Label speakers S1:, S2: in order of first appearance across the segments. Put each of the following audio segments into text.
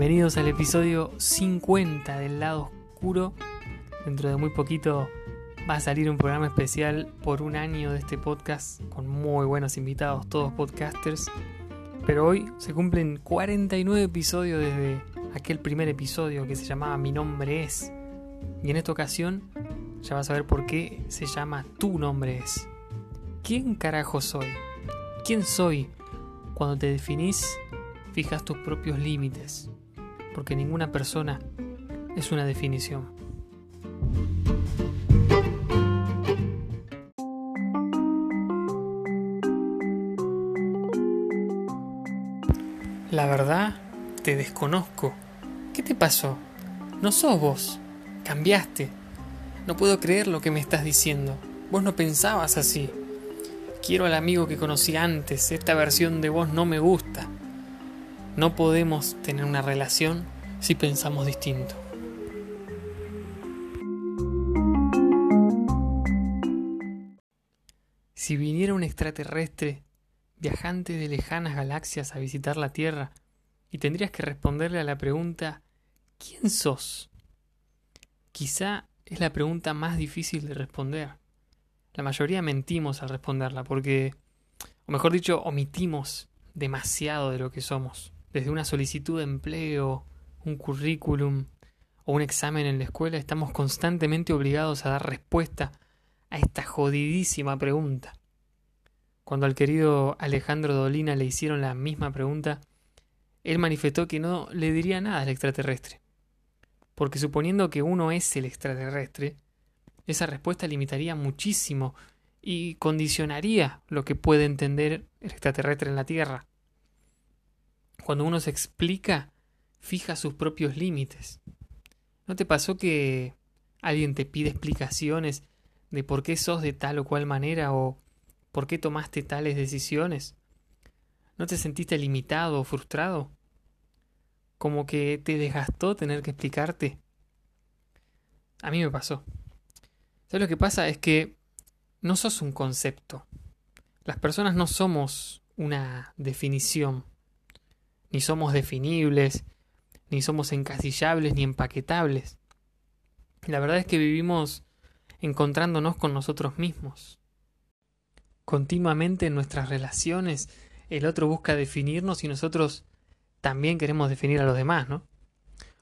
S1: Bienvenidos al episodio 50 del lado oscuro. Dentro de muy poquito va a salir un programa especial por un año de este podcast con muy buenos invitados, todos podcasters. Pero hoy se cumplen 49 episodios desde aquel primer episodio que se llamaba Mi nombre es. Y en esta ocasión ya vas a ver por qué se llama Tu nombre es. ¿Quién carajo soy? ¿Quién soy? Cuando te definís, fijas tus propios límites, porque ninguna persona es una definición. La verdad, te desconozco. ¿Qué te pasó? No sos vos. Cambiaste. No puedo creer lo que me estás diciendo. Vos no pensabas así. Quiero al amigo que conocí antes. Esta versión de vos no me gusta. No podemos tener una relación si pensamos distinto. Si viniera un extraterrestre viajante de lejanas galaxias a visitar la Tierra y tendrías que responderle a la pregunta ¿quién sos? Quizá es la pregunta más difícil de responder. La mayoría mentimos al responderla porque, o mejor dicho, omitimos demasiado de lo que somos. Desde una solicitud de empleo, un currículum o un examen en la escuela, estamos constantemente obligados a dar respuesta a esta jodidísima pregunta. Cuando al querido Alejandro Dolina le hicieron la misma pregunta, él manifestó que no le diría nada al extraterrestre. Porque suponiendo que uno es el extraterrestre, esa respuesta limitaría muchísimo y condicionaría lo que puede entender el extraterrestre en la Tierra. Cuando uno se explica, fija sus propios límites. ¿No te pasó que alguien te pide explicaciones de por qué sos de tal o cual manera o por qué tomaste tales decisiones? ¿No te sentiste limitado o frustrado? Como que te desgastó tener que explicarte. A mí me pasó. ¿Sabes lo que pasa? Es que no sos un concepto. Las personas no somos una definición. Ni somos definibles, ni somos encasillables, ni empaquetables. La verdad es que vivimos encontrándonos con nosotros mismos. Continuamente en nuestras relaciones el otro busca definirnos y nosotros también queremos definir a los demás, ¿no?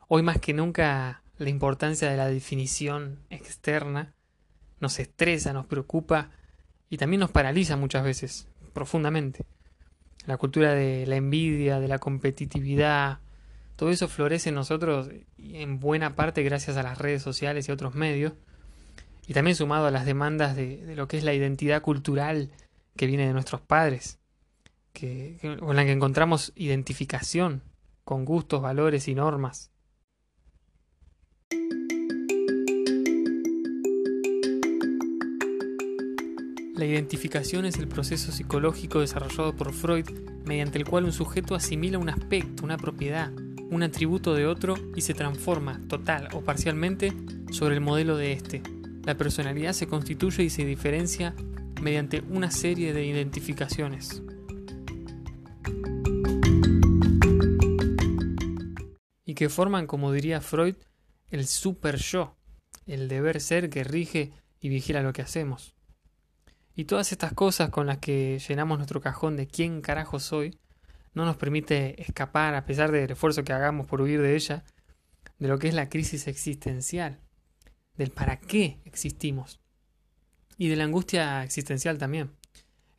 S1: Hoy más que nunca la importancia de la definición externa nos estresa, nos preocupa y también nos paraliza muchas veces, profundamente. La cultura de la envidia, de la competitividad, todo eso florece en nosotros en buena parte gracias a las redes sociales y otros medios, y también sumado a las demandas de, lo que es la identidad cultural que viene de nuestros padres, con la que encontramos identificación con gustos, valores y normas. La identificación es el proceso psicológico desarrollado por Freud mediante el cual un sujeto asimila un aspecto, una propiedad, un atributo de otro y se transforma, total o parcialmente, sobre el modelo de éste. La personalidad se constituye y se diferencia mediante una serie de identificaciones. Y que forman, como diría Freud, el super yo, el deber ser que rige y vigila lo que hacemos. Y todas estas cosas con las que llenamos nuestro cajón de quién carajo soy, no nos permite escapar, a pesar del esfuerzo que hagamos por huir de ella, de lo que es la crisis existencial, del para qué existimos, y de la angustia existencial también.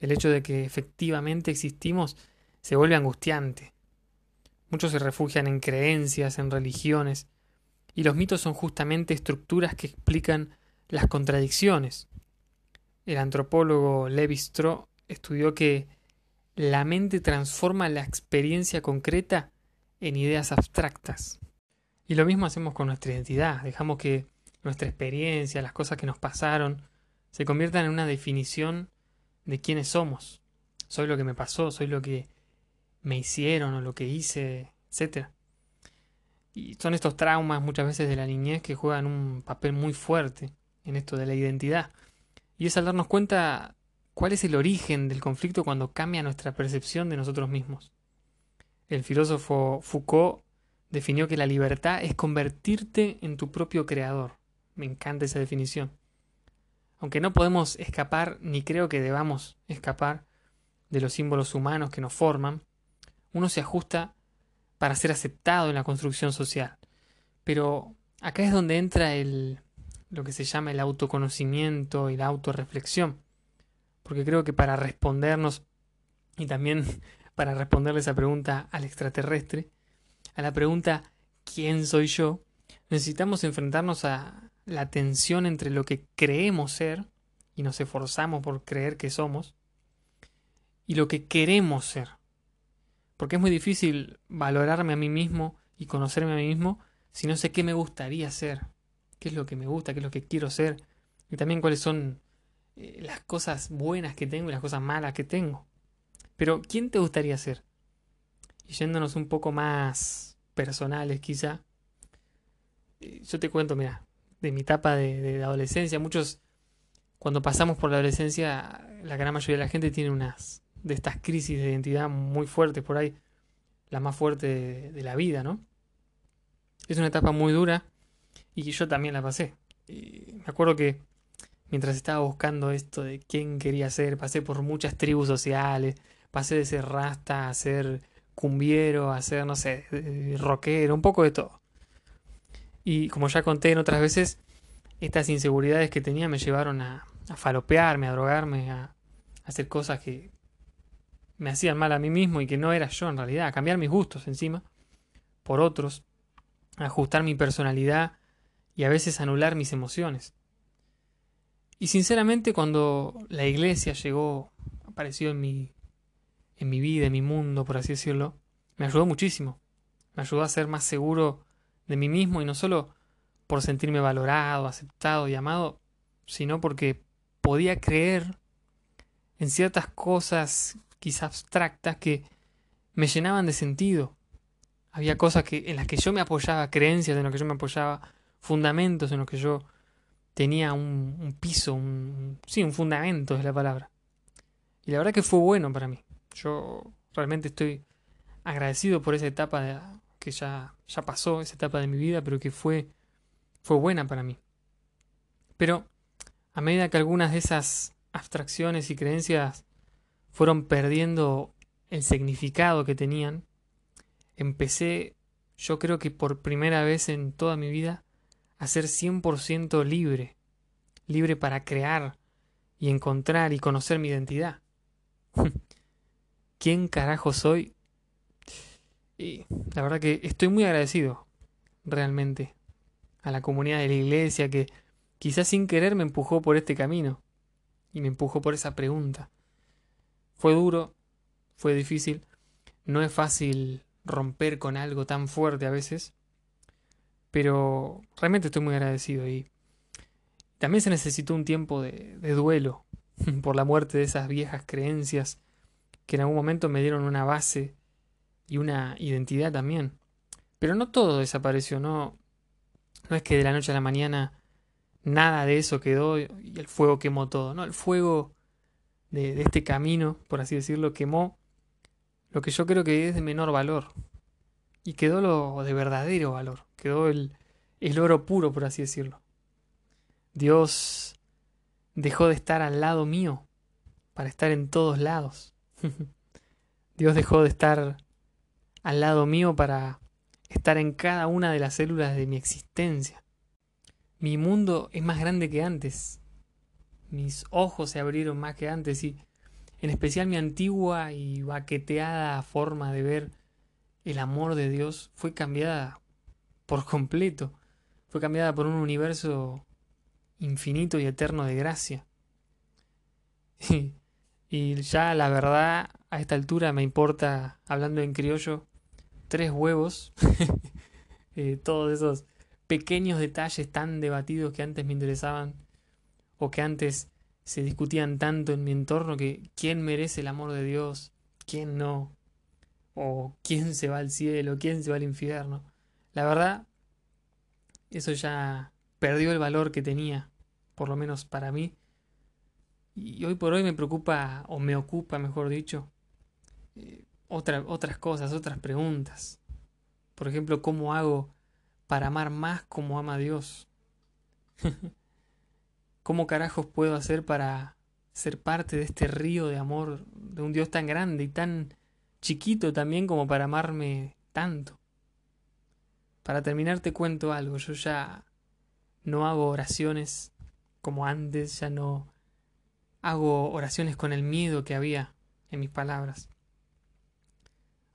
S1: El hecho de que efectivamente existimos se vuelve angustiante. Muchos se refugian en creencias, en religiones, y los mitos son justamente estructuras que explican las contradicciones, el antropólogo Levi Strauss estudió que la mente transforma la experiencia concreta en ideas abstractas. Y lo mismo hacemos con nuestra identidad. Dejamos que nuestra experiencia, las cosas que nos pasaron, se conviertan en una definición de quiénes somos. Soy lo que me pasó, soy lo que me hicieron o lo que hice, etc. Y son estos traumas muchas veces de la niñez que juegan un papel muy fuerte en esto de la identidad. Y es al darnos cuenta cuál es el origen del conflicto cuando cambia nuestra percepción de nosotros mismos. El filósofo Foucault definió que la libertad es convertirte en tu propio creador. Me encanta esa definición. Aunque no podemos escapar, ni creo que debamos escapar de los símbolos humanos que nos forman, uno se ajusta para ser aceptado en la construcción social. Pero acá es donde entra el, lo que se llama el autoconocimiento y la autorreflexión. Porque creo que para respondernos y también para responderle esa pregunta al extraterrestre, a la pregunta ¿quién soy yo? Necesitamos enfrentarnos a la tensión entre lo que creemos ser y nos esforzamos por creer que somos y lo que queremos ser. Porque es muy difícil valorarme a mí mismo y conocerme a mí mismo si no sé qué me gustaría ser, qué es lo que me gusta, qué es lo que quiero ser y también cuáles son eh, las cosas buenas que tengo y las cosas malas que tengo. Pero, ¿quién te gustaría ser? Y yéndonos un poco más personales quizá, eh, yo te cuento, mira, de mi etapa de, adolescencia, muchos, cuando pasamos por la adolescencia, la gran mayoría de la gente tiene unas de estas crisis de identidad muy fuertes por ahí, la más fuerte de la vida, ¿no? Es una etapa muy dura y yo también la pasé. Y me acuerdo que mientras estaba buscando esto de quién quería ser, pasé por muchas tribus sociales, pasé de ser rasta a ser cumbiero, a ser, no sé, rockero, un poco de todo. Y como ya conté en otras veces, estas inseguridades que tenía me llevaron a, falopearme, a drogarme, a, a, hacer cosas que me hacían mal a mí mismo y que no era yo en realidad, a cambiar mis gustos encima por otros, a ajustar mi personalidad y a veces anular mis emociones. Y sinceramente cuando la iglesia llegó, apareció en mi, en mi vida, en mi mundo, por así decirlo, me ayudó muchísimo. Me ayudó a ser más seguro de mí mismo y no solo por sentirme valorado, aceptado y amado, sino porque podía creer en ciertas cosas quizás abstractas que me llenaban de sentido. Había cosas que, en las que yo me apoyaba, creencias en las que yo me apoyaba, fundamentos en los que yo tenía un, piso, un, sí, un fundamento es la palabra. Y la verdad que fue bueno para mí. Yo realmente estoy agradecido por esa etapa de, que ya, ya pasó, esa etapa de mi vida, pero que fue, fue buena para mí. Pero a medida que algunas de esas abstracciones y creencias fueron perdiendo el significado que tenían, empecé, yo creo que por primera vez en toda mi vida, a ser 100% libre, libre para crear y encontrar y conocer mi identidad. ¿Quién carajo soy? Y la verdad que estoy muy agradecido, realmente, a la comunidad de la iglesia que quizás sin querer me empujó por este camino y me empujó por esa pregunta. Fue duro, fue difícil, no es fácil romper con algo tan fuerte a veces, pero realmente estoy muy agradecido y también se necesitó un tiempo de, duelo por la muerte de esas viejas creencias que en algún momento me dieron una base y una identidad también. Pero no todo desapareció, no, no es que de la noche a la mañana nada de eso quedó y el fuego quemó todo, no, el fuego de, de este camino, por así decirlo, quemó lo que yo creo que es de menor valor y quedó lo de verdadero valor, quedó el, el oro puro, por así decirlo. Dios dejó de estar al lado mío para estar en todos lados. Dios dejó de estar al lado mío para estar en cada una de las células de mi existencia. Mi mundo es más grande que antes. Mis ojos se abrieron más que antes y en especial mi antigua y baqueteada forma de ver el amor de Dios fue cambiada por completo. Fue cambiada por un universo infinito y eterno de gracia. Y ya la verdad, a esta altura me importa, hablando en criollo, tres huevos. eh, todos esos pequeños detalles tan debatidos que antes me interesaban o que antes se discutían tanto en mi entorno que quién merece el amor de Dios, quién no, o quién se va al cielo, quién se va al infierno. La verdad, eso ya perdió el valor que tenía, por lo menos para mí, y hoy por hoy me preocupa, o me ocupa, mejor dicho, eh, otra, otras cosas, otras preguntas. Por ejemplo, ¿cómo hago para amar más como ama Dios? ¿Cómo carajos puedo hacer para ser parte de este río de amor de un Dios tan grande y tan chiquito también como para amarme tanto? Para terminar te cuento algo, yo ya no hago oraciones como antes, ya no hago oraciones con el miedo que había en mis palabras.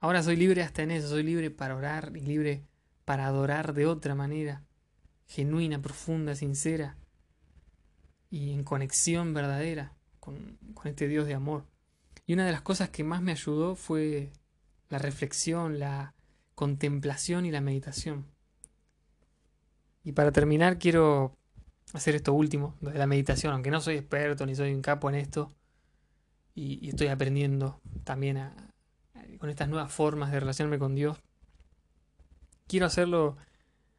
S1: Ahora soy libre hasta en eso, soy libre para orar y libre para adorar de otra manera, genuina, profunda, sincera y en conexión verdadera con, con este Dios de amor. Y una de las cosas que más me ayudó fue la reflexión, la contemplación y la meditación. Y para terminar quiero hacer esto último, de la meditación, aunque no soy experto ni soy un capo en esto, y, estoy aprendiendo también con estas nuevas formas de relacionarme con Dios. Quiero hacerlo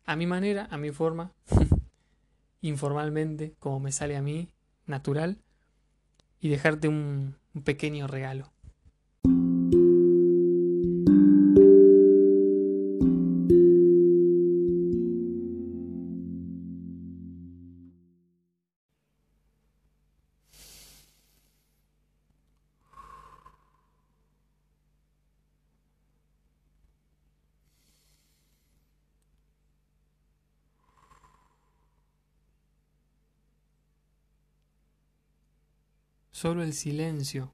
S1: a mi manera, a mi forma, informalmente, como me sale a mí, natural, y dejarte un pequeño regalo. Solo el silencio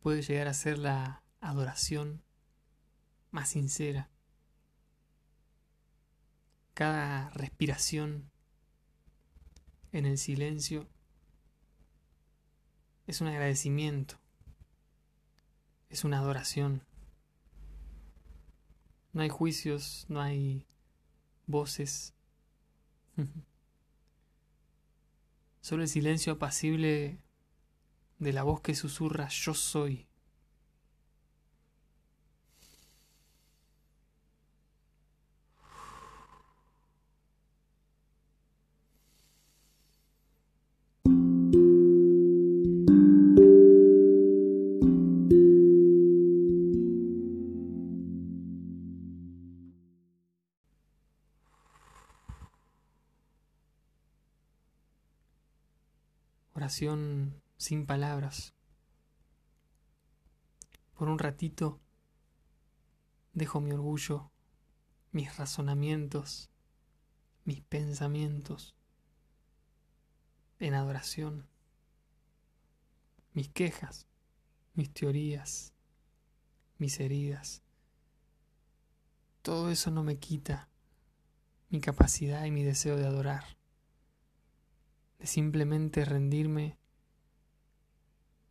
S1: puede llegar a ser la adoración más sincera. Cada respiración en el silencio es un agradecimiento, es una adoración. No hay juicios, no hay voces. Solo el silencio apacible de la voz que susurra yo soy. Sin palabras. Por un ratito dejo mi orgullo, mis razonamientos, mis pensamientos en adoración, mis quejas, mis teorías, mis heridas. Todo eso no me quita mi capacidad y mi deseo de adorar de simplemente rendirme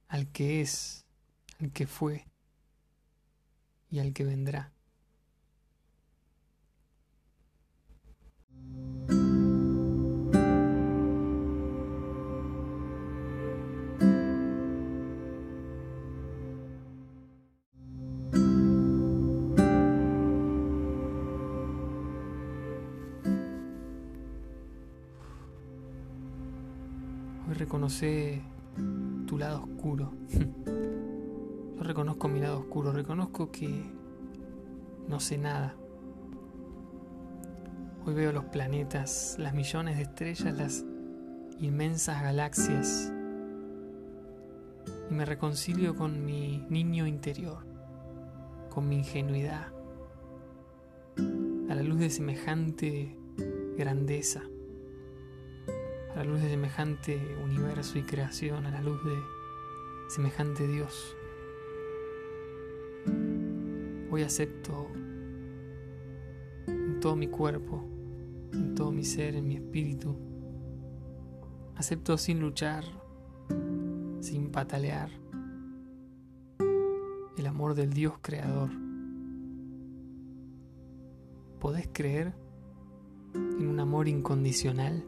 S1: al que es, al que fue y al que vendrá. Reconoce tu lado oscuro. Yo reconozco mi lado oscuro, reconozco que no sé nada. Hoy veo los planetas, las millones de estrellas, las inmensas galaxias y me reconcilio con mi niño interior, con mi ingenuidad, a la luz de semejante grandeza la luz de semejante universo y creación, a la luz de semejante Dios. Hoy acepto en todo mi cuerpo, en todo mi ser, en mi espíritu. Acepto sin luchar, sin patalear, el amor del Dios creador. ¿Podés creer en un amor incondicional?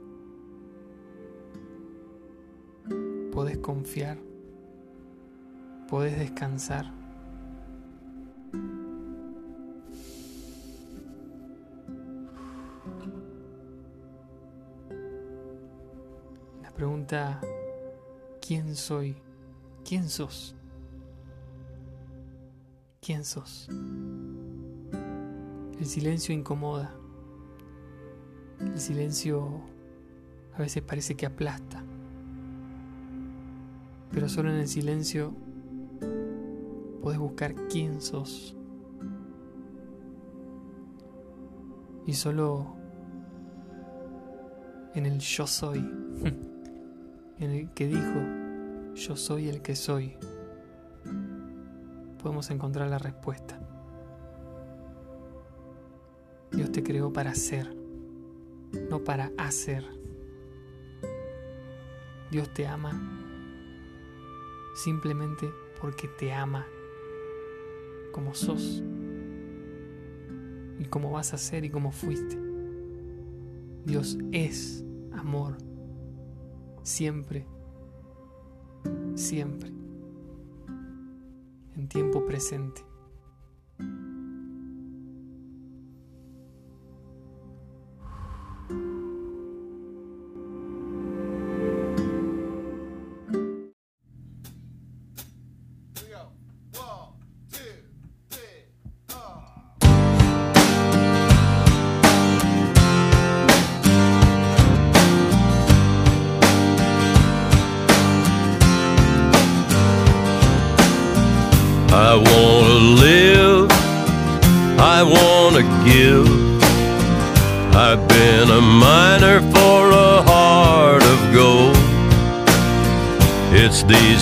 S1: Podés confiar, podés descansar. La pregunta, ¿quién soy? ¿Quién sos? ¿Quién sos? El silencio incomoda. El silencio a veces parece que aplasta. Pero solo en el silencio puedes buscar quién sos. Y solo en el yo soy, en el que dijo, yo soy el que soy, podemos encontrar la respuesta. Dios te creó para ser, no para hacer. Dios te ama simplemente porque te ama como sos y como vas a ser y como fuiste. Dios es amor, siempre, siempre, en tiempo presente.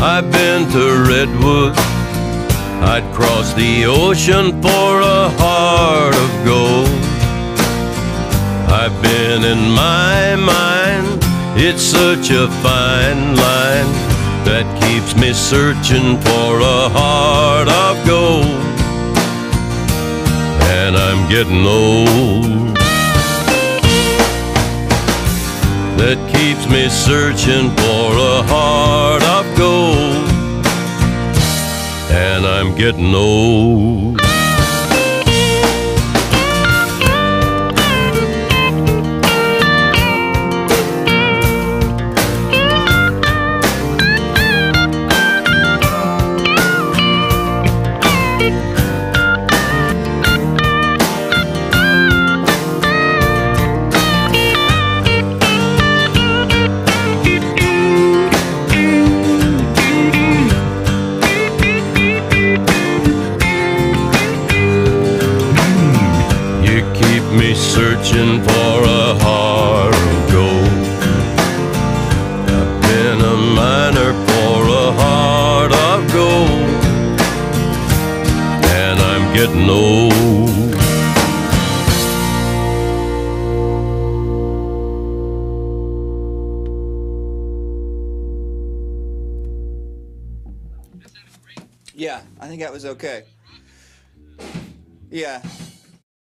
S2: I've been to Redwood. I'd cross the ocean for a heart of gold. I've been in my mind, it's such a fine line that keeps me searching for a heart of gold. And I'm getting old. That keeps me searching for a heart of gold. And I'm getting old.
S3: Okay. Yeah.